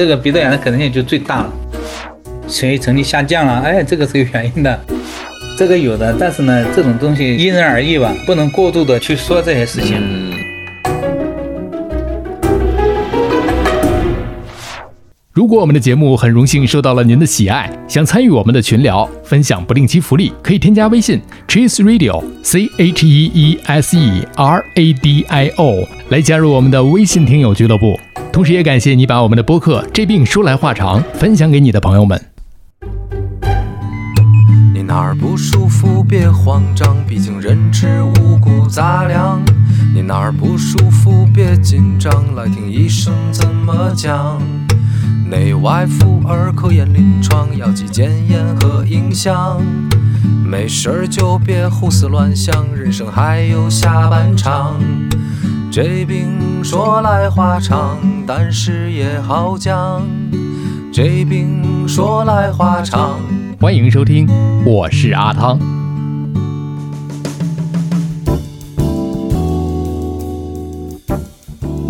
这个鼻窦炎的可能性就最大了。血液成绩下降了，哎，这个是有原因的，这个有的，但是呢，这种东西因人而异吧，不能过度的去说这些事情。如果我们的节目很荣幸受到了您的喜爱，想参与我们的群聊，分享不定期福利，可以添加微信 Cheese Radio C H E E S E R A D I O 来加入我们的微信听友俱乐部。同时，也感谢你把我们的播客《这病说来话长》分享给你的朋友们。你哪儿不舒服别慌张，毕竟人吃五谷杂粮。你哪儿不舒服别紧张，来听医生怎么讲。内外妇儿科研临床，药剂检验和影像。没事儿就别胡思乱想，人生还有下半场。这病说来话长，但是也好讲。这病说来话长。欢迎收听，我是阿汤。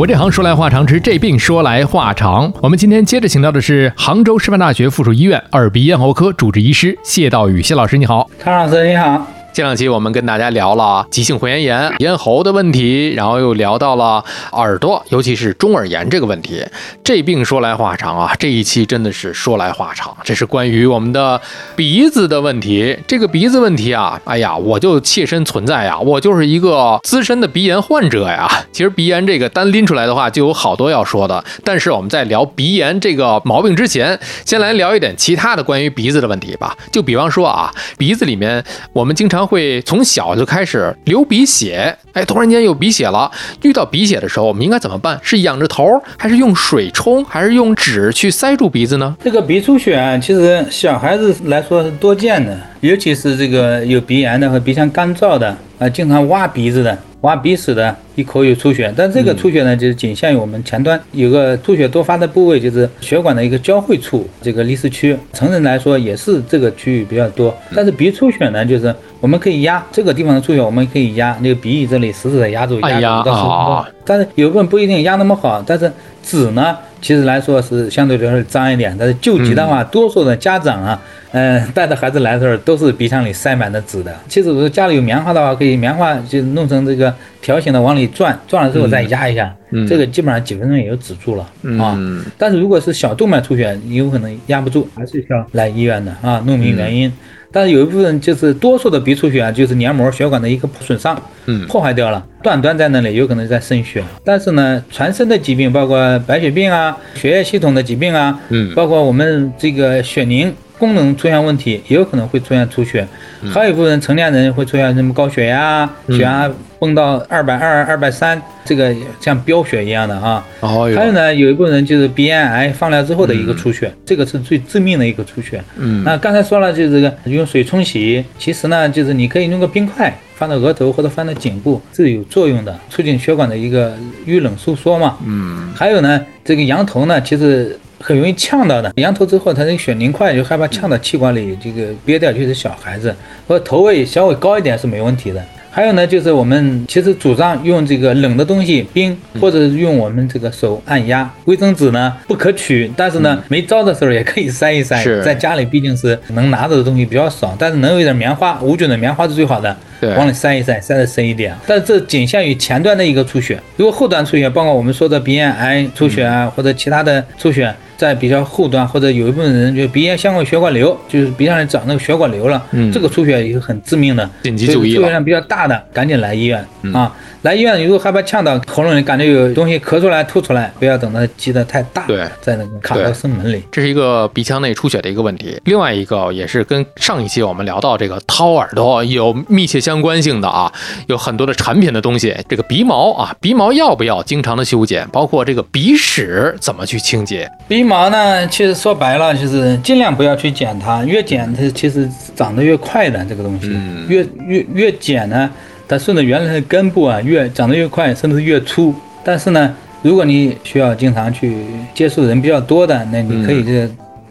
我这行说来话长，之这病说来话长。我们今天接着请到的是杭州师范大学附属医院耳鼻咽喉科主治医师谢道宇谢老师，你好，康老师你好。前两期我们跟大家聊了急性回炎炎、咽喉的问题，然后又聊到了耳朵，尤其是中耳炎这个问题。这病说来话长啊，这一期真的是说来话长。这是关于我们的鼻子的问题。这个鼻子问题啊，哎呀，我就切身存在呀，我就是一个资深的鼻炎患者呀。其实鼻炎这个单拎出来的话，就有好多要说的。但是我们在聊鼻炎这个毛病之前，先来聊一点其他的关于鼻子的问题吧。就比方说啊，鼻子里面我们经常。会从小就开始流鼻血，哎，突然间有鼻血了。遇到鼻血的时候，我们应该怎么办？是仰着头，还是用水冲，还是用纸去塞住鼻子呢？这个鼻出血啊，其实小孩子来说是多见的，尤其是这个有鼻炎的和鼻腔干燥的啊，经常挖鼻子的。挖鼻屎的一口有出血，但这个出血呢，就是仅限于我们前端。有个出血多发的部位，就是血管的一个交汇处，这个离石区。成人来说也是这个区域比较多，但是鼻出血呢，就是我们可以压这个地方的出血，我们可以压那个鼻翼这里死死的压住，压住到十分钟。但是有部分不一定压那么好，但是纸呢，其实来说是相对来说脏一点，但是救急的话，多数的家长啊。嗯，带着孩子来的时候都是鼻腔里塞满的纸的。其实如果家里有棉花的话，可以棉花就弄成这个条形的往里转，转了之后再压一下，这个基本上几分钟也就止住了啊。但是如果是小动脉出血，有可能压不住，还是需要来医院的啊，弄明原因。但是有一部分就是多数的鼻出血啊，就是黏膜血管的一个损伤，嗯，破坏掉了，断端在那里，有可能在渗血。但是呢，全身的疾病，包括白血病啊，血液系统的疾病啊，嗯，包括我们这个血凝。功能出现问题，也有可能会出现出血，还有一部分成年人会出现什么高血压，血压蹦到二百二、二百三，这个像飙血一样的啊。还有呢，有一部分人就是鼻咽癌放疗之后的一个出血，这个是最致命的一个出血。嗯，那刚才说了，就是这个用水冲洗，其实呢，就是你可以用个冰块放到额头或者放到颈部，是有作用的，促进血管的一个遇冷收缩嘛。嗯，还有呢，这个羊头呢，其实。很容易呛到的，羊头之后，它那个血凝块就害怕呛到气管里，这个憋掉就是小孩子，或头位稍微高一点是没问题的。还有呢，就是我们其实主张用这个冷的东西冰，或者是用我们这个手按压。卫生纸呢不可取，但是呢没招的时候也可以塞一塞。在家里毕竟是能拿着的东西比较少，但是能有一点棉花，无菌的棉花是最好的。往里塞一塞，塞的深一点。但是这仅限于前端的一个出血，如果后端出血，包括我们说的鼻咽癌出血啊，或者其他的出血。在比较后端，或者有一部分人就鼻咽相关血管瘤，就是鼻上里长那个血管瘤了，这个出血也是很致命的，紧急就医出血量比较大的，赶紧来医院啊。来医院，如果害怕呛到喉咙里，感觉有东西咳出来、吐出来，不要等它积得太大，对，在那个卡到声门里。这是一个鼻腔内出血的一个问题。另外一个也是跟上一期我们聊到这个掏耳朵有密切相关性的啊，有很多的产品的东西。这个鼻毛啊，鼻毛要不要经常的修剪？包括这个鼻屎怎么去清洁？鼻毛呢，其实说白了就是尽量不要去剪它，越剪它其实长得越快的这个东西，越越越剪呢。它顺着原来的根部啊，越长得越快，甚至越粗。但是呢，如果你需要经常去接触人比较多的，那你可以这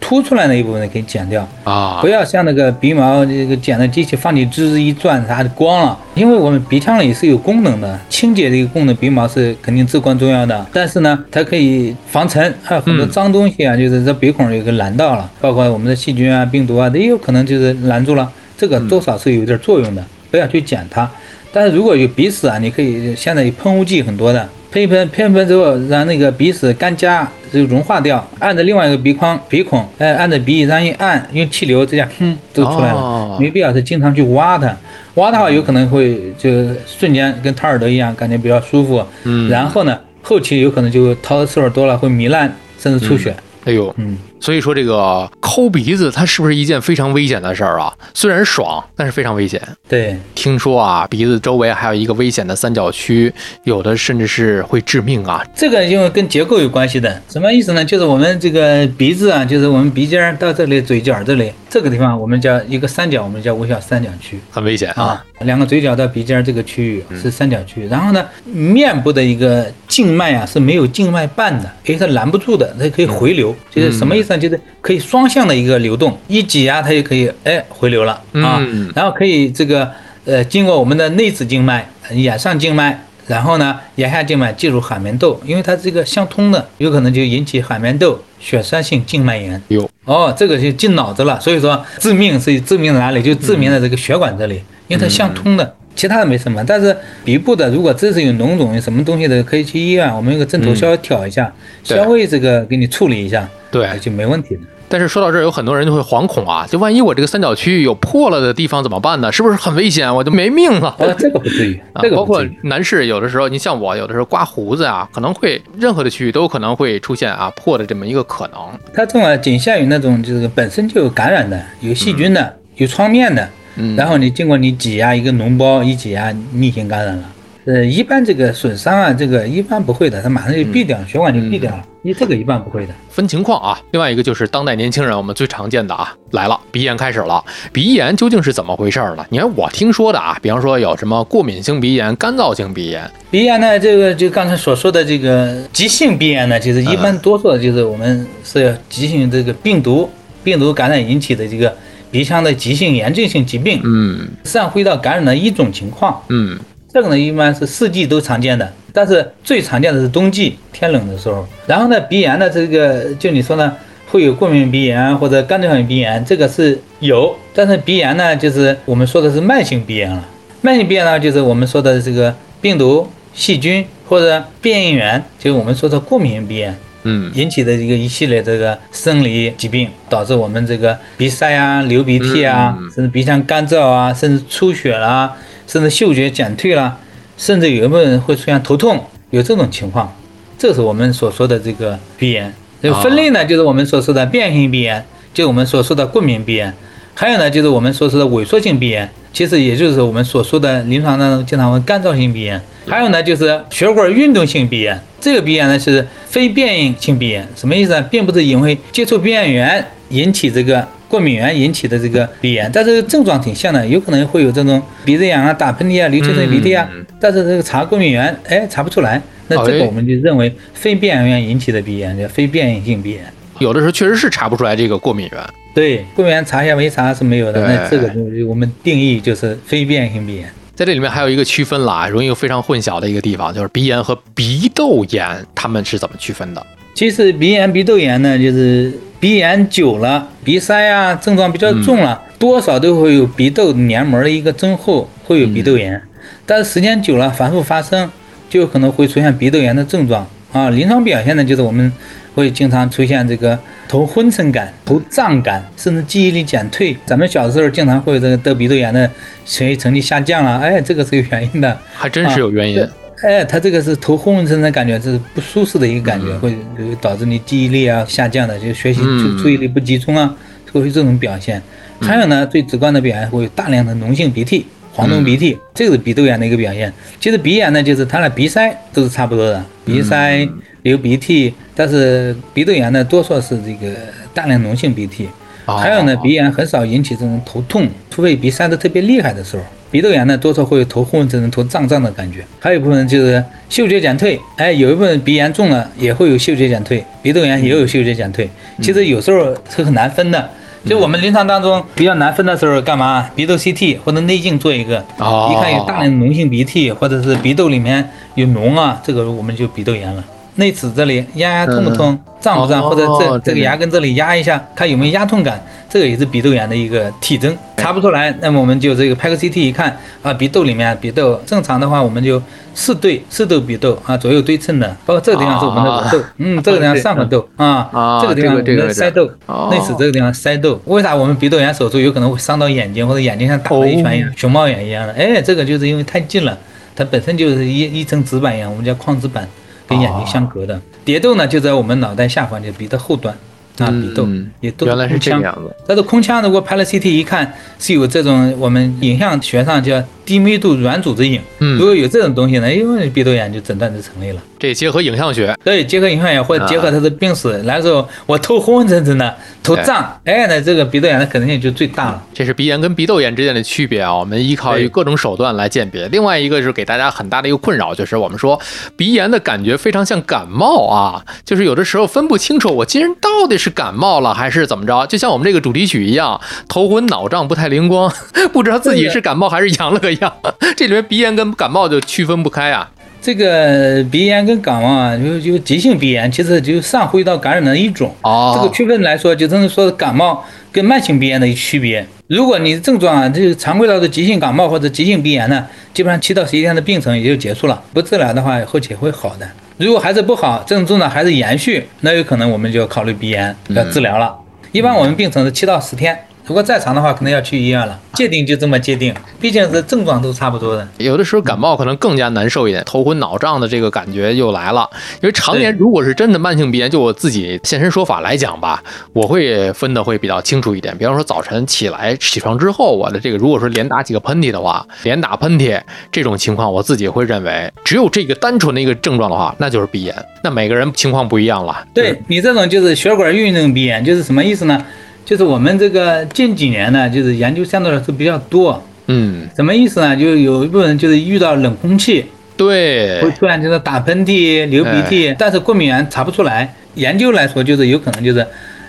凸出来那一部分可以剪掉，啊不，要像那个鼻毛这个剪的机器放进吱吱一转，它就光了。因为我们鼻腔里是有功能的，清洁这个功能，鼻毛是肯定至关重要的。但是呢，它可以防尘，还有很多嗯脏东西啊，就是这鼻孔有个拦道了，包括我们的细菌啊、病毒啊，也有可能就是拦住了。这个多少是有点作用的，不要去剪它。但是如果有鼻屎啊，你可以现在有喷雾剂很多的，喷一喷，喷一喷之后，让那个鼻屎干痂就融化掉，按着另外一个鼻框鼻孔，哎，按着鼻翼上一按，用气流这样，哼，都出来了。哦没必要是经常去挖它，挖的话有可能会就瞬间跟掏耳朵一样，感觉比较舒服。嗯然后呢，后期有可能就掏的次数多了，会糜烂，甚至出血。哎呦，嗯，所以说这个抠鼻子，它是不是一件非常危险的事儿啊？虽然爽，但是非常危险。对，听说啊，鼻子周围还有一个危险的三角区，有的甚至是会致命啊。这个因为跟结构有关系的，什么意思呢？就是我们这个鼻子啊，就是我们鼻尖儿到这里嘴角这里这个地方，我们叫一个三角，我们叫微笑三角区。很危险啊！啊，两个嘴角到鼻尖儿这个区域是三角区，然后呢，面部的一个静脉啊是没有静脉瓣的，因为它拦不住的，它可以回流，就是什么意思呢？就是可以双向的一个流动，一挤压它就可以哎回流了啊嗯，然后可以这个呃经过我们的内眦静脉、眼上静脉。然后呢，眼下静脉进入海绵窦，因为它这个相通的，有可能就引起海绵窦血栓性静脉炎。有哦，这个就进脑子了，所以说致命是致命在哪里？就致命在这个血管这里，因为它相通的，其他的没什么。但是鼻部的，如果真是有脓肿、有什么东西的，可以去医院，我们用个针头稍微挑一下，对稍微这个给你处理一下，对哎就没问题的。但是说到这儿，有很多人就会惶恐啊，就万一我这个三角区域有破了的地方怎么办呢？是不是很危险？我就没命了。啊，这个不至于，啊包括。男士有的时候，你像我有的时候刮胡子啊，可能会任何的区域都有可能会出现啊破的这么一个可能。它这种仅限于那种就是本身就有感染的、有细菌的、有创面的，嗯然后你经过你挤压一个脓包一挤压，逆行感染了。呃，一般这个损伤啊，这个一般不会的，它马上就闭掉，血管就闭掉了。你这个一般不会的。分情况啊。另外一个就是当代年轻人我们最常见的啊来了，鼻炎开始了。鼻炎究竟是怎么回事儿呢？你看我听说的啊，比方说有什么过敏性鼻炎、干燥性鼻炎，鼻炎呢，这个就刚才所说的这个急性鼻炎呢，其实一般多数的就是我们是急性这个病毒病毒感染引起的这个鼻腔的急性炎症性疾病，嗯上会到感染的一种情况。嗯这个呢，一般是四季都常见的，但是最常见的是冬季天冷的时候。然后呢，鼻炎呢，这个就你说呢，会有过敏鼻炎或者干燥性鼻炎，这个是有。但是鼻炎呢，就是我们说的是慢性鼻炎了。慢性鼻炎呢，就是我们说的这个病毒、细菌或者变异源，就是我们说的过敏性鼻炎。嗯引起的一个一系列这个生理疾病，导致我们这个鼻塞啊、流鼻涕啊，嗯甚至鼻腔干燥啊，甚至出血啦，甚至嗅觉减退啦，甚至有一部分人会出现头痛，有这种情况，这是我们所说的这个鼻炎。这分类呢，就是我们所说的变性鼻炎，就是我们所说的过敏鼻炎，还有呢，就是我们所说的萎缩性鼻炎，其实也就是我们所说的临床当中经常会干燥性鼻炎。还有呢，就是血管运动性鼻炎，这个鼻炎呢是非变异性鼻炎，什么意思呢？并不是因为接触鼻炎源引起这个过敏源引起的这个鼻炎，但是症状挺像的，有可能会有这种鼻子痒啊、打喷嚏啊、流清水鼻涕啊，嗯但是这个查过敏源，哎，查不出来，那这哎个我们就认为非变异源引起的鼻炎，叫非变异性鼻炎。有的时候确实是查不出来这个过敏源。对，过敏源查一下没查是没有的，那这个就我们定义就是非变异性鼻炎。在这里面还有一个区分了啊，容易非常混淆的一个地方，就是鼻炎和鼻窦炎，他们是怎么区分的？其实鼻炎、鼻窦炎呢，就是鼻炎久了，鼻塞啊症状比较重了，多少都会有鼻窦黏膜的一个增厚，会有鼻窦炎。但是时间久了，反复发生，就有可能会出现鼻窦炎的症状啊。临床表现呢，就是我们会经常出现这个头昏沉感、头胀感，甚至记忆力减退。咱们小的时候经常会有这个得鼻窦炎的学习成绩下降了，哎，这个是有原因的。还真是有原因。哎，他这个是头昏昏沉沉的感觉，这是不舒适的一个感觉，会会导致你记忆力啊下降的，就学习嗯注注意力不集中啊，会有这种表现。还有呢，最直观的表现会有大量的脓性鼻涕、黄脓鼻涕，这个是鼻窦炎的一个表现。其实鼻炎呢，就是它的鼻塞都是差不多的，鼻塞、流鼻涕，但是鼻窦炎呢，多数是这个大量脓性鼻涕。哦还有呢，鼻炎很少引起这种头痛，除非鼻塞的特别厉害的时候。鼻窦炎呢，多少会有头昏昏沉沉、头胀胀的感觉。还有一部分就是嗅觉减退，哎，有一部分鼻炎重了也会有嗅觉减退，鼻窦炎也有嗅觉减退。其实有时候是很难分的。就我们临床当中比较难分的时候，干嘛？鼻窦 CT 或者内镜做一个，哦一看有大量脓性鼻涕，或者是鼻窦里面有脓啊，这个我们就鼻窦炎了。内齿这里压压痛不痛，胀不胀，哦或者这这个牙根这里压一下，看有没有压痛感，这个也是鼻窦炎的一个体征。查不出来，那么我们就这个拍个 CT 一看啊，鼻窦里面鼻窦正常的话，我们就四对四窦鼻窦啊，左右对称的，包括这个地方是我们的额窦，嗯，这个地方上颌窦 啊啊，这个地方我们的腮窦哦，内齿这个地方腮窦。为啥我们鼻窦炎手术有可能会伤到眼睛，或者眼睛像打了一拳一样，熊猫眼一样的？哎，这个就是因为太近了，它本身就是一一层纸板一样，我们叫眶纸板，跟眼睛相隔的。蝶窦呢就在我们脑袋下方，就鼻的后端啊，嗯鼻窦嗯也都原来是空腔这个样子。但是空腔如果拍了 CT 一看是有这种我们影像学上叫低密度软组织影，嗯如果有这种东西呢，因为鼻窦炎就诊断就成立了。这结合影像学，对结合影像学或者结合他的病史，来的时候我头昏昏沉沉的，头胀，哎，那这个鼻窦炎的可能性就最大了。这是鼻炎跟鼻窦炎之间的区别啊。我们依靠于各种手段来鉴别。另外一个是给大家很大的一个困扰，就是我们说鼻炎的感觉非常像感冒啊，就是有的时候分不清楚我今天到底是感冒了还是怎么着。就像我们这个主题曲一样，头昏脑胀不太灵光，不知道自己是感冒还是阳了个样。这里面鼻炎跟感冒就区分不开啊。这个鼻炎跟感冒啊，就就急性鼻炎，其实就上呼吸道感染的一种。哦这个区分来说，就真是说感冒跟慢性鼻炎的一区别。如果你症状啊，就是常规到的急性感冒或者急性鼻炎呢，基本上七到十一天的病程也就结束了。不治疗的话，后期会好的。如果还是不好，症状呢还是延续，那有可能我们就要考虑鼻炎要治疗了。一般我们病程是七到十天，如果再长的话，可能要去医院了。界定就这么界定，毕竟是症状都差不多的。有的时候感冒可能更加难受一点，头昏脑胀的这个感觉又来了。因为常年如果是真的慢性鼻炎，就我自己现身说法来讲吧，我会分的会比较清楚一点。比方说早晨起来起床之后，我的这个如果说连打几个喷嚏的话，连打喷嚏这种情况，我自己会认为只有这个单纯的一个症状的话，那就是鼻炎。那每个人情况不一样了。对你这种就是血管运动鼻炎，就是什么意思呢？就是我们这个近几年呢，就是研究相对来说比较多。嗯，什么意思呢？就有一部分人就是遇到冷空气对会，突然就是打喷嚏、流鼻涕，但是过敏源查不出来。研究来说，就是有可能就是，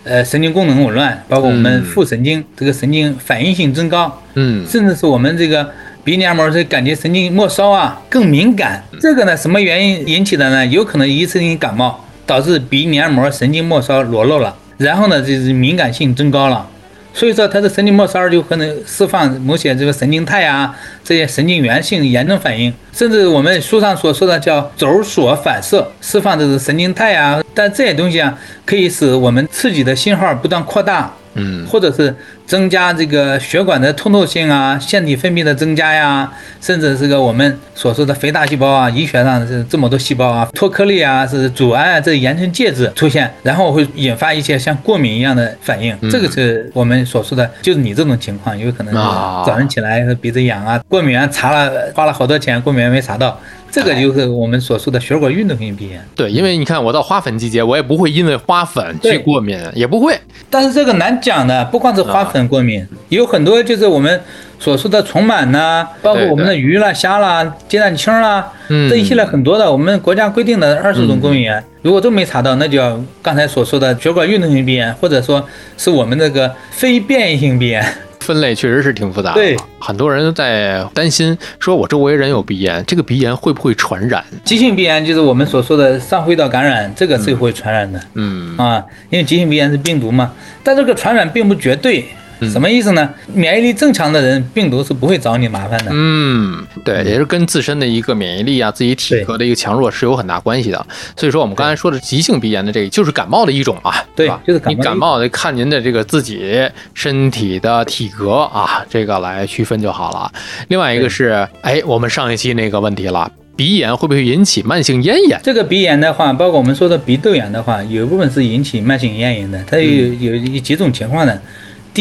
呃，神经功能紊乱，包括我们嗯副神经这个神经反应性增高，嗯，甚至是我们这个鼻黏膜是感觉神经末梢啊更敏感。这个呢，什么原因引起的呢？有可能一次性感冒导致鼻黏膜神经末梢裸露了，然后呢，就是敏感性增高了。所以说，它的神经末梢就可能释放某些这个神经肽啊，这些神经源性炎症反应，甚至我们书上所说的叫轴索反射，释放的是神经肽啊。但这些东西啊，可以使我们刺激的信号不断扩大，嗯，或者是增加这个血管的通透性啊，腺体分泌的增加呀，甚至这个我们所说的肥大细胞啊，医学上是这么多细胞啊，脱颗粒啊，是阻碍啊，这炎症介质出现，然后会引发一些像过敏一样的反应。这个是我们所说的，就是你这种情况，有可能是啊。早上起来鼻子痒啊，过敏源查了花了好多钱，过敏源没查到，这个就是我们所说的血管运动性鼻炎。对，因为你看我到花粉季节，我也不会因为花粉去过敏，也不会。但是这个难讲的，不光是花粉过敏，有很多就是我们所说的虫螨呐，包括我们的鱼啦、虾啦、鸡蛋清啦，嗯这一系列很多的，我们国家规定的二十种过敏源，如果都没查到，那就要刚才所说的血管运动性鼻炎，或者说是我们这个非变异性鼻炎。分类确实是挺复杂的。对，很多人在担心，说我周围人有鼻炎，这个鼻炎会不会传染？急性鼻炎就是我们所说的上呼吸道感染，这个是会传染的。嗯，啊，因为急性鼻炎是病毒嘛，但这个传染并不绝对。什么意思呢？免疫力正常的人，病毒是不会找你麻烦的。嗯，对，也是跟自身的一个免疫力啊，自己体格的一个强弱是有很大关系的。所以说，我们刚才说的急性鼻炎的这个，就是感冒的一种啊，对吧就是感冒感冒得看您的这个自己身体的体格啊，这个来区分就好了。另外一个是，哎，我们上一期那个问题了，鼻炎会不会引起慢性咽炎？这个鼻炎的话，包括我们说的鼻窦炎的话，有一部分是引起慢性咽炎的，它有有有几种情况呢？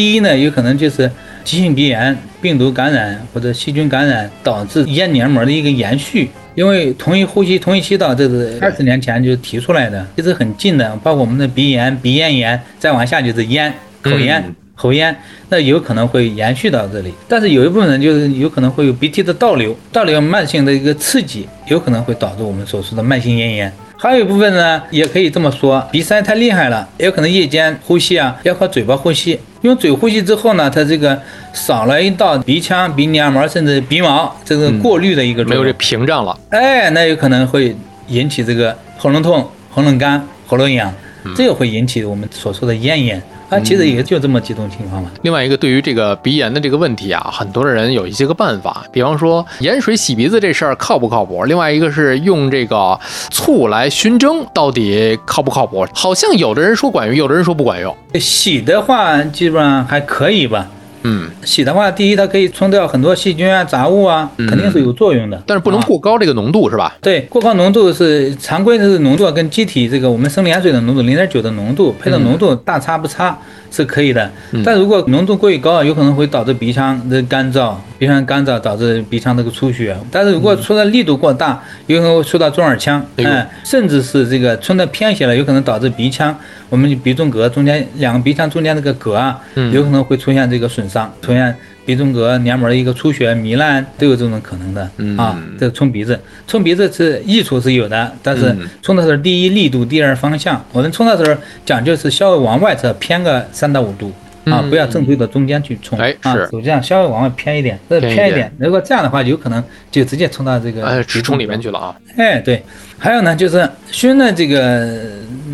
第一呢，有可能就是急性鼻炎、病毒感染或者细菌感染导致咽黏膜的一个延续。因为同一呼吸、同一气道，这是二十年前就提出来的，其实很近的，包括我们的鼻炎、鼻咽炎，再往下就是咽、口咽。喉咽，那有可能会延续到这里。但是有一部分人就是有可能会有鼻涕的倒流，倒流慢性的一个刺激，有可能会导致我们所说的慢性咽炎。还有一部分呢，也可以这么说，鼻塞太厉害了，也有可能夜间呼吸啊，要靠嘴巴呼吸。用嘴呼吸之后呢，它这个少了一道鼻腔、鼻黏膜甚至鼻毛这个过滤的一个没有这屏障了。哎，那有可能会引起这个喉咙痛、喉咙干、喉咙痒，这个会引起我们所说的咽炎。啊，其实也就这么几种情况嘛。另外一个，对于这个鼻炎的这个问题啊，很多人有一些个办法，比方说盐水洗鼻子这事儿靠不靠谱？另外一个是用这个醋来熏蒸，到底靠不靠谱？好像有的人说管用，有的人说不管用。洗的话，基本上还可以吧。嗯，洗的话，第一它可以冲掉很多细菌啊、杂物啊，肯定是有作用的。但是不能啊过高这个浓度是吧？对，过高浓度是常规的是浓度跟机体这个我们生理盐水的浓度零点九的浓度配的浓度大差不差是可以的，但如果浓度过于高，有可能会导致鼻腔的干燥，鼻腔干燥导致鼻腔这个出血。但是如果冲的力度过大，有可能会触到中耳腔，嗯，甚至是这个冲的偏斜了，有可能导致鼻腔我们鼻中隔中间两个鼻腔中间这个隔啊，有可能会出现这个损伤，出现。鼻中隔黏膜的一个出血、糜烂都有这种可能的、啊。这个冲鼻子，冲鼻子是益处是有的，但是冲的时候，第一力度，第二方向。我们冲的时候讲究是稍微往外侧偏个三到五度。啊，不要正对着中间去冲，啊哎是，手这样稍微往外偏一点，再偏一点偏一点。如果这样的话，有可能就直接冲到这个，哎，直冲里面去了啊。哎，对，还有呢，就是熏的这个，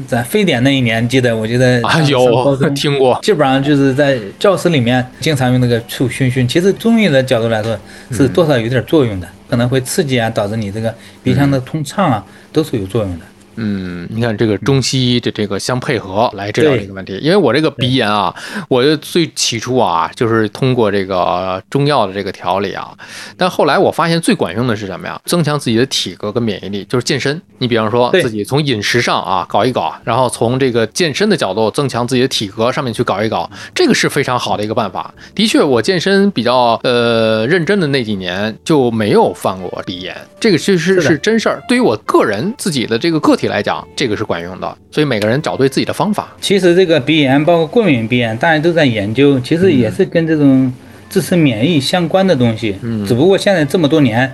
在非典那一年，记得我记得啊，有听过，基本上就是在教室里面经常用那个醋熏熏。其实中医的角度来说，是多少有点作用的，可能会刺激啊，导致你这个鼻腔的通畅啊，都是有作用的。嗯，你看这个中西医的这个相配合来治疗这个问题，因为我这个鼻炎啊，我最起初啊就是通过这个中药的这个调理啊，但后来我发现最管用的是什么呀？增强自己的体格跟免疫力，就是健身。你比方说自己从饮食上啊搞一搞，然后从这个健身的角度增强自己的体格上面去搞一搞，这个是非常好的一个办法。的确，我健身比较呃认真的那几年就没有犯过鼻炎，这个其实是真事儿。对于我个人自己的这个个体来讲，这个是管用的。所以每个人找对自己的方法。其实这个鼻炎，包括过敏鼻炎，大家都在研究，其实也是跟这种自身免疫相关的东西。嗯，只不过现在这么多年，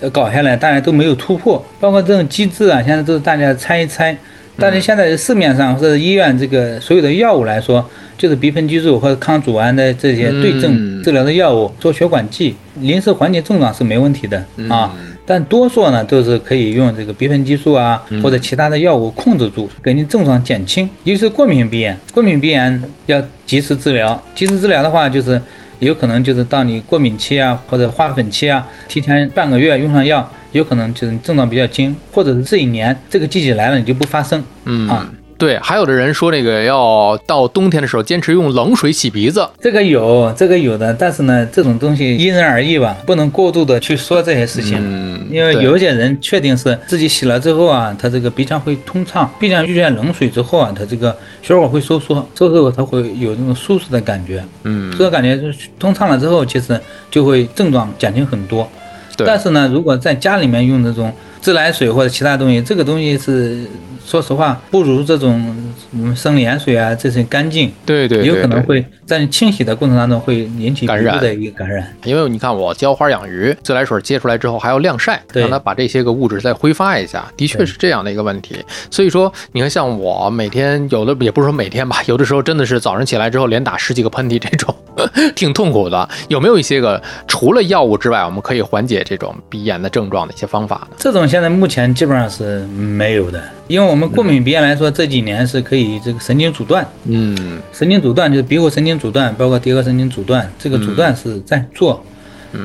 呃搞下来，大家都没有突破，包括这种机制啊，现在都是大家猜一猜。但是现在市面上或者医院这个所有的药物来说，就是鼻喷激素或者抗组胺的这些对症治疗的药物，做血管剂，临时缓解症状是没问题的啊。但多数呢都是可以用这个鼻喷激素啊，或者其他的药物控制住，给你症状减轻。尤其是过敏鼻炎，过敏鼻炎要及时治疗。及时治疗的话，就是有可能就是到你过敏期啊，或者花粉期啊，提前半个月用上药，有可能就是症状比较轻，或者是这一年这个季节来了你就不发生。嗯啊，对，还有的人说这个要到冬天的时候坚持用冷水洗鼻子。这个有，这个有的，但是呢，这种东西因人而异吧，不能过度的去说这些事情。嗯，因为有一些人确定是自己洗了之后啊，他这个鼻腔会通畅，鼻腔遇见冷水之后啊，他这个血管会收缩，收缩后他会有那种舒适的感觉，嗯这，个感觉就是通畅了之后，其实就会症状减轻很多。对但是呢，如果在家里面用这种自来水或者其他东西，这个东西是说实话不如这种嗯生理盐水啊这些干净，对对对，有可能会在你清洗的过程当中会引起感染部的一个感染。因为你看，我浇花养鱼，自来水接出来之后还要晾晒，对让它把这些个物质再挥发一下，的确是这样的一个问题。所以说，你看，像我每天有的也不是说每天吧，有的时候真的是早上起来之后连打十几个喷嚏，这种 挺痛苦的。有没有一些个除了药物之外，我们可以缓解这种鼻炎的症状的一些方法呢？这种现在目前基本上是没有的，因为我们过敏鼻炎来说，这几年是可以这个神经阻断，嗯神经阻断就是鼻骨神经阻断，包括蝶颌神经阻断，这个阻断是在做，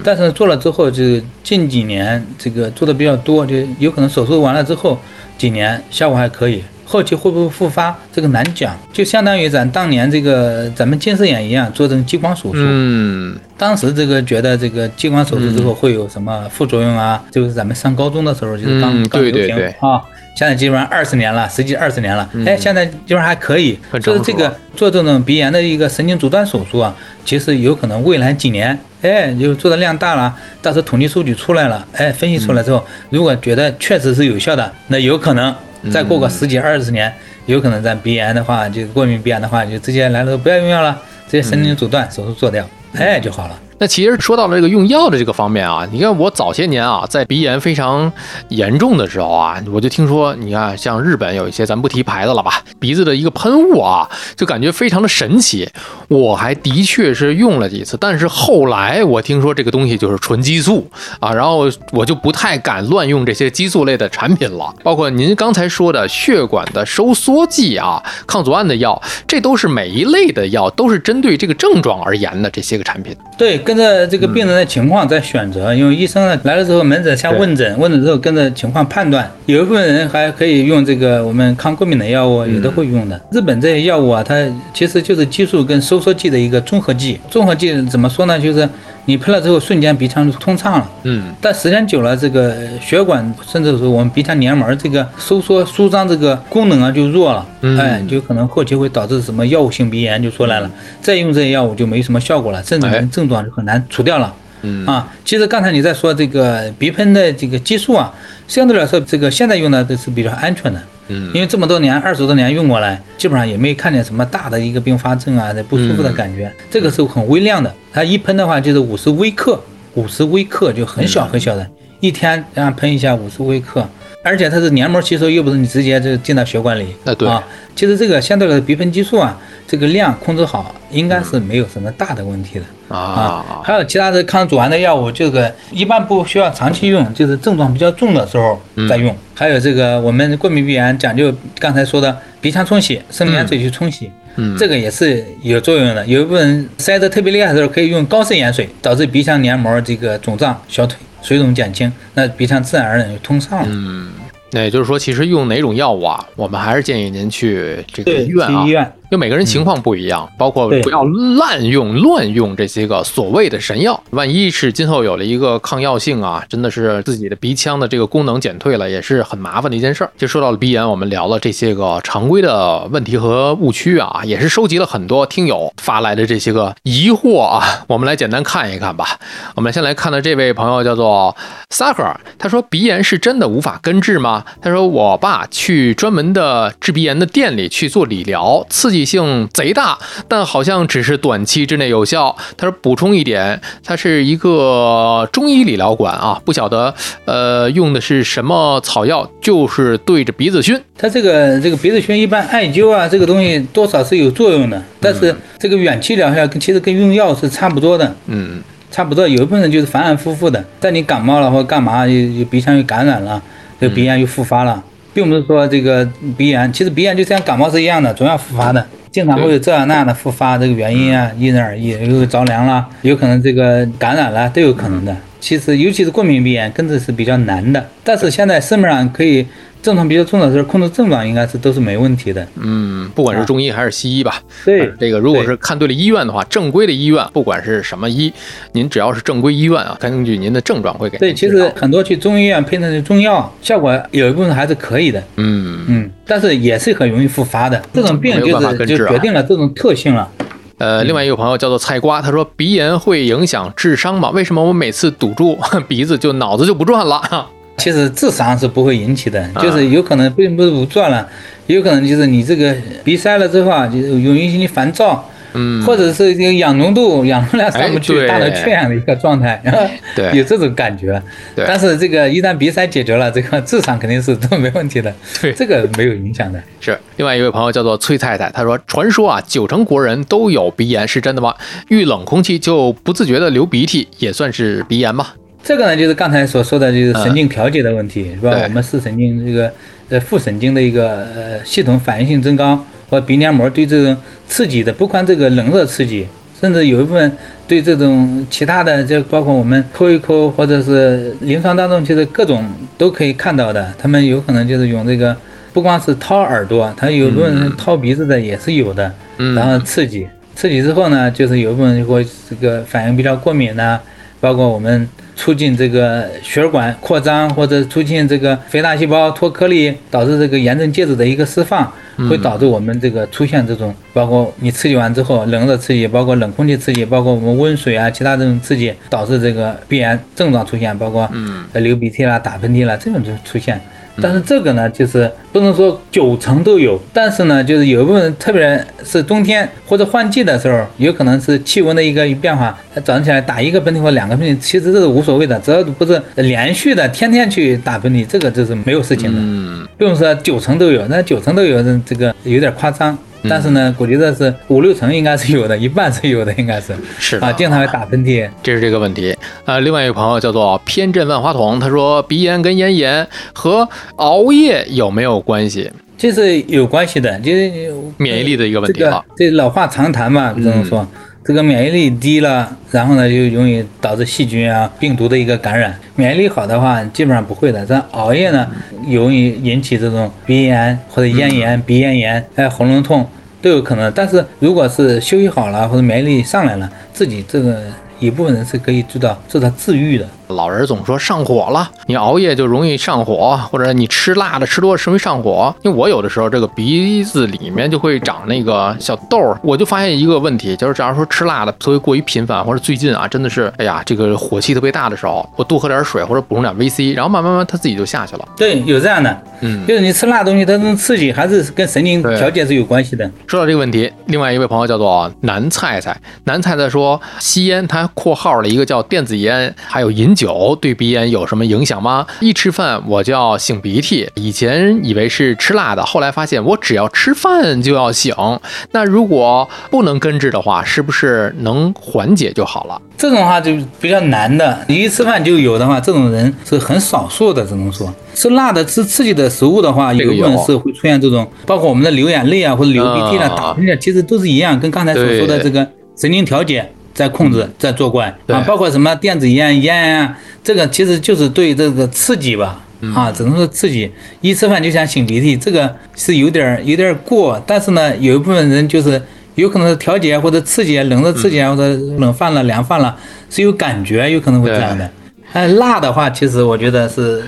但是做了之后，就近几年这个做的比较多，就有可能手术完了之后几年效果还可以。后期会不会复发，这个难讲，就相当于咱当年这个咱们近视眼一样做这种激光手术，嗯。当时这个觉得这个激光手术之后会有什么副作用啊？就是咱们上高中的时候就是刚、嗯刚流行。啊。现在基本上二十年了，实际二十年了，哎，现在基本上还可以。就是这个做这种鼻炎的一个神经阻断手术啊，其实有可能未来几年，哎，就做的量大了，到时候统计数据出来了，哎，分析出来之后，如果觉得确实是有效的，那有可能再过个十几二十年，有可能咱鼻炎的话，就过敏鼻炎的话，就直接来了不要用药了。直接神经阻断，手术做掉，哎就好了。那其实说到了这个用药的这个方面啊，你看我早些年啊，在鼻炎非常严重的时候啊，我就听说，你看像日本有一些，咱不提牌子了吧，鼻子的一个喷雾啊，就感觉非常的神奇。我还的确是用了几次，但是后来我听说这个东西就是纯激素啊，然后我就不太敢乱用这些激素类的产品了。包括您刚才说的血管的收缩剂啊、抗组胺的药，这都是每一类的药都是针对这个症状而言的这些个产品。对，跟着这个病人的情况在选择，因为医生呢来了之后，门诊先问诊，问诊之后跟着情况判断。有一部分人还可以用这个我们抗过敏的药物，有的会用的。日本这些药物啊，它其实就是激素跟收缩剂的一个综合剂。综合剂怎么说呢？就是你喷了之后，瞬间鼻腔就通畅了。嗯，但时间久了，这个血管甚至说我们鼻腔黏膜这个收缩舒张这个功能啊就弱了，嗯哎，就可能后期会导致什么药物性鼻炎就出来了。再用这些药物就没什么效果了，甚至哎症状就很难除掉了。嗯啊，其实刚才你在说这个鼻喷的这个激素啊，相对来说，这个现在用的都是比较安全的，嗯因为这么多年二十多年用过来，基本上也没看见什么大的一个并发症啊，不舒服的感觉。这个是很微量的，它一喷的话就是五十微克，五十微克就很小很小的，一天这样喷一下五十微克。而且它是黏膜吸收，又不是你直接就进到血管里。啊对啊，其实这个相对来说鼻喷激素啊，这个量控制好，应该是没有什么大的问题的。啊，还有其他的抗组胺的药物，这个一般不需要长期用，就是症状比较重的时候再用。还有这个我们过敏鼻炎讲究刚才说的鼻腔冲洗，生理盐水去冲洗，嗯这个也是有作用的。有一部分人塞得特别厉害的时候，可以用高渗盐水，导致鼻腔黏膜这个肿胀消退，水肿减轻，那鼻腔自然而然就通畅了。嗯，那也就是说，其实用哪种药物啊，我们还是建议您去这个，医院啊去医，院。因为每个人情况不一样，包括不要滥用、乱用这些个所谓的神药。万一是今后有了一个抗药性啊，真的是自己的鼻腔的这个功能减退了，也是很麻烦的一件事儿。就说到了鼻炎，我们聊了这些个常规的问题和误区啊，也是收集了很多听友发来的这些个疑惑啊，我们来简单看一看吧。我们先来看的这位朋友叫做 s a k e r，他说鼻炎是真的无法根治吗？他说我爸去专门的治鼻炎的店里去做理疗，刺激性贼大，但好像只是短期之内有效。他说补充一点，它是一个中医理疗馆啊，不晓得呃用的是什么草药，就是对着鼻子熏。它这个这个鼻子熏一般艾灸啊，这个东西多少是有作用的，但是这个远期疗效跟其实跟用药是差不多的，嗯差不多。有一部分人就是反反复复的，在你感冒了或干嘛，有有鼻腔又感染了，这个鼻炎又复发了，并不是说这个鼻炎，其实鼻炎就像感冒是一样的，总要复发的。经常会有这样那样的复发，这个原因啊，因人而异，有着凉了，有可能这个感染了，都有可能的。其实，尤其是过敏鼻炎，根治是比较难的。但是现在市面上可以症状比较重的时候控制症状，应该是都是没问题的。嗯，不管是中医还是西医吧，对呃这个如果是看对了医院的话，正规的医院，不管是什么医，您只要是正规医院啊，根据您的症状会给对，其实很多去中医院配的中药，效果有一部分还是可以的。嗯嗯，但是也是很容易复发的。这种病就是就决定了这种特性了。呃，另外一个朋友叫做菜瓜，他说鼻炎会影响智商吗？为什么我每次堵住 鼻子就脑子就不转了？其实智商是不会引起的，啊就是有可能并不是不转了，有可能就是你这个鼻塞了之后啊，就是容易引起烦躁，嗯，或者是这个氧浓度、氧容量上不去，大脑缺氧的一个状态，对有这种感觉。对但是这个一旦鼻塞解决了，这个智商肯定是都没问题的，对 这个没有影响的。是另外一位朋友叫做崔太太，她说传说啊，九成国人都有鼻炎，是真的吗？遇冷空气就不自觉的流鼻涕，也算是鼻炎吗？这个呢，就是刚才所说的，就是神经调节的问题，是吧？我们视神经这个呃副神经的一个呃系统反应性增高，或鼻黏膜对这种刺激的，不光这个冷热刺激，甚至有一部分对这种其他的，就包括我们抠一抠，或者是临床当中其实各种都可以看到的，他们有可能就是用这个。不光是掏耳朵，他有部分掏鼻子的也是有的，嗯然后刺激，刺激之后呢，就是有一部分会这个反应比较过敏呐、包括我们促进这个血管扩张，或者促进这个肥大细胞脱颗粒，导致这个炎症介质的一个释放，会导致我们这个出现这种，包括你刺激完之后冷热刺激，包括冷空气刺激，包括我们温水啊，其他这种刺激，导致这个鼻炎症状出现，包括嗯呃流鼻涕啦、打喷嚏啦这种就出现。但是这个呢，就是不能说九成都有，但是呢，就是有一部分，特别是冬天或者换季的时候，有可能是气温的一个变化，早上起来打一个喷嚏或两个喷嚏，其实这是无所谓的，只要不是连续的天天去打喷嚏，这个就是没有事情的。嗯，不用说九成都有，那九成都有，这这个有点夸张。但是呢，我觉得是五六成应该是有的，一半是有的，应该是 是啊，经常会打喷嚏。这是这个问题。呃，另外一个朋友叫做偏振万花筒，他说鼻炎跟咽炎和熬夜有没有关系？这是有关系的，就是免疫力的一个问题这个。这老话常谈嘛，只能说。这个免疫力低了，然后呢，就容易导致细菌啊、病毒的一个感染。免疫力好的话，基本上不会的。但熬夜呢，容易引起这种鼻炎或者咽炎、鼻咽炎，还有喉咙痛都有可能。但是如果是休息好了或者免疫力上来了，自己这个一部分人是可以知道这是它治愈的。老人总说上火了，你熬夜就容易上火，或者你吃辣的吃多了容易上火。因为我有的时候这个鼻子里面就会长那个小痘儿，我就发现一个问题，就是假如说吃辣的特别过于频繁，或者最近啊真的是，哎呀这个火气特别大的时候，我多喝点水或者补充点 VC，然后慢慢慢它自己就下去了。对，有这样的，嗯，就是你吃辣东西，它这种刺激还是跟神经调节是有关系的。说到这个问题，另外一位朋友叫做南菜菜，南菜菜说吸烟，他括号了一个叫电子烟，还有饮酒对鼻炎有什么影响吗？一吃饭我就要擤鼻涕，以前以为是吃辣的，后来发现我只要吃饭就要擤。那如果不能根治的话，是不是能缓解就好了？这种话就比较难的，你一吃饭就有的话，这种人是很少数的，只能说吃辣的、吃刺激的食物的话，有有一部分是会出现这种，包括我们的流眼泪啊或者流鼻涕啊、啊打喷嚏啊，其实都是一样，跟刚才所说的这个神经调节在控制、在作怪。啊，包括什么电子烟、烟啊，这个其实就是对这个刺激吧。啊，只能说刺激，一吃饭就想擤鼻涕，这个是有点儿有点儿过，但是呢，有一部分人就是有可能是调节或者刺激，冷的刺激啊，或者冷饭了、凉饭了，是有感觉，有可能会这样的。哎，辣的话，其实我觉得是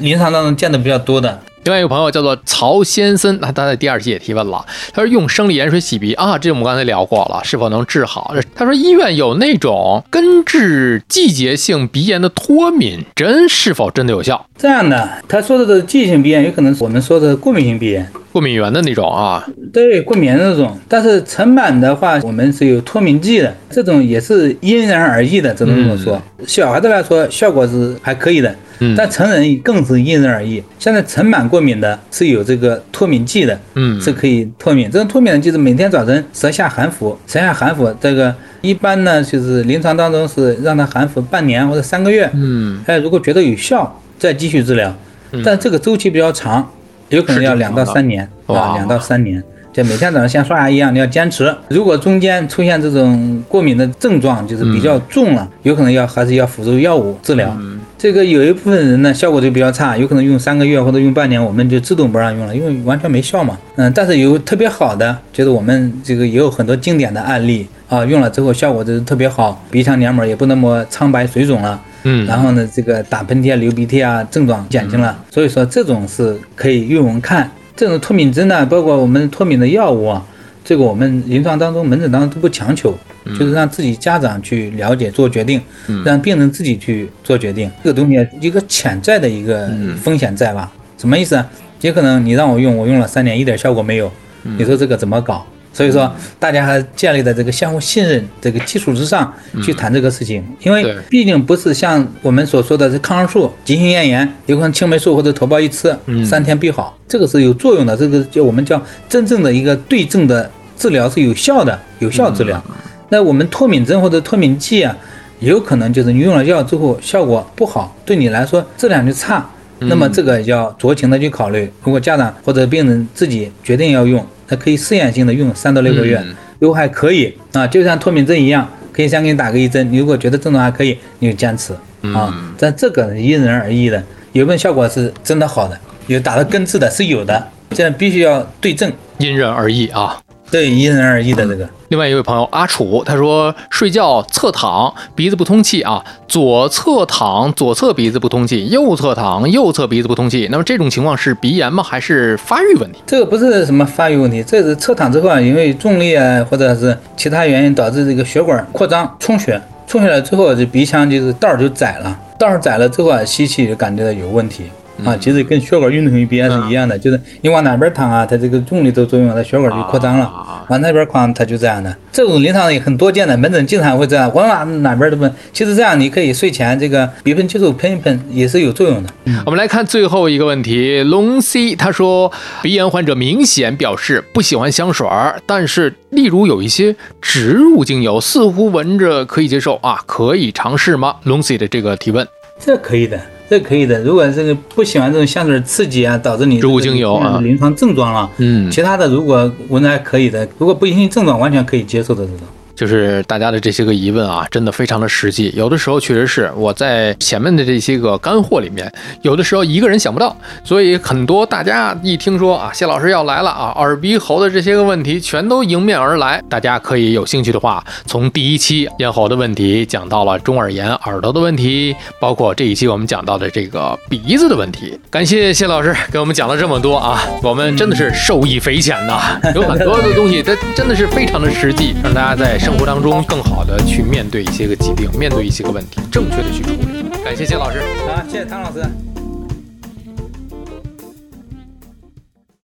临床当中见的比较多的。另外一个朋友叫做曹先森，那他在第二期也提问了，他说用生理盐水洗鼻啊，这我们刚才聊过了，是否能治好？他说医院有那种根治季节性鼻炎的脱敏针，是否真的有效？这样的，他说的这季节性鼻炎，有可能是我们说的过敏性鼻炎，过敏源的那种啊，对过敏那种。但是尘螨的话，我们是有脱敏剂的，这种也是因人而异的，只能这么说。小孩子来说，效果是还可以的。嗯但成人更是因人而异。现在尘螨过敏的是有这个脱敏剂的，嗯是可以脱敏。这种脱敏的就是每天早晨舌下含服，舌下含服这个一般呢就是临床当中是让他含服半年或者三个月，嗯，哎，如果觉得有效，再继续治疗。但这个周期比较长，有可能要两到三年啊，两到三年。就每天早上像刷牙一样，你要坚持。如果中间出现这种过敏的症状，就是比较重了，有可能要还是要辅助药物治疗。这个有一部分人呢，效果就比较差，有可能用三个月或者用半年，我们就自动不让用了，因为完全没效嘛。嗯，但是有特别好的，就是我们这个也有很多经典的案例啊，用了之后效果就是特别好，鼻腔黏膜也不那么苍白水肿了。嗯然后呢，这个打喷嚏啊、流鼻涕啊症状减轻了，所以说这种是可以用用看。这种脱敏针呢，包括我们脱敏的药物啊，这个我们临床当中、门诊当中都不强求，就是让自己家长去了解做决定，让病人自己去做决定。这个东西一个潜在的一个风险在吧？什么意思啊？也可能你让我用，我用了三年一点效果没有，你说这个怎么搞？所以说，大家还建立在这个相互信任这个基础之上去谈这个事情，因为毕竟不是像我们所说的这抗生素、急性咽炎，有可能青霉素或者头孢一吃，三天必好，这个是有作用的，这个叫我们叫真正的一个对症的治疗是有效的，有效治疗。那我们脱敏针或者脱敏剂啊，有可能就是你用了药之后效果不好，对你来说质量就差，那么这个要酌情的去考虑。如果家长或者病人自己决定要用，那可以试验性的用三到六个月，如果还可以啊，就像脱敏针一样，可以先给你打个一针，你如果觉得症状还可以，你就坚持啊。但这个因人而异的，有没有效果是真的好的，有打到根治的是有的，这样必须要对症，因人而异啊。对因人而异的这个。另外一位朋友阿楚，他说睡觉侧躺鼻子不通气啊，左侧躺左侧鼻子不通气，右侧躺右侧鼻子不通气。那么这种情况是鼻炎吗？还是发育问题？这个不是什么发育问题，这是侧躺之后啊，因为重力啊或者是其他原因导致这个血管扩张充血，充血了之后这鼻腔就是道儿就窄了，道儿窄了之后啊吸气就感觉到有问题啊，其实跟血管运动性鼻炎是一样的，就是你往哪边躺啊，它这个重力的作用，它血管就扩张了；往那边框，它就这样的。这种临床也很多见的，门诊经常会这样，往哪哪边都喷。其实这样你可以睡前这个鼻喷激素喷一喷，也是有作用的。我们来看最后一个问题，龙 C 他说，鼻炎患者明显表示不喜欢香水儿，但是例如有一些植物精油，似乎闻着可以接受啊，可以尝试吗？龙 C 的这个提问，这可以的。这可以的，如果这个不喜欢这种香水刺激啊，导致你植物精油啊。临床症状了，嗯，其他的如果闻着还可以的，如果不引起症状，完全可以接受的这种。就是大家的这些个疑问啊，真的非常的实际。有的时候确实是我在前面的这些个干货里面，有的时候一个人想不到，所以很多大家一听说啊，谢老师要来了啊，耳鼻喉的这些个问题全都迎面而来。大家可以有兴趣的话，从第一期咽喉的问题讲到了中耳炎、耳朵的问题，包括这一期我们讲到的这个鼻子的问题。感谢谢老师给我们讲了这么多啊，我们真的是受益匪浅呐，有很多的东西，它真的是非常的实际，让大家在。生活当中更好的去面对一些个疾病，面对一些个问题，正确的去处理。感谢谢老师，好，谢谢唐老师。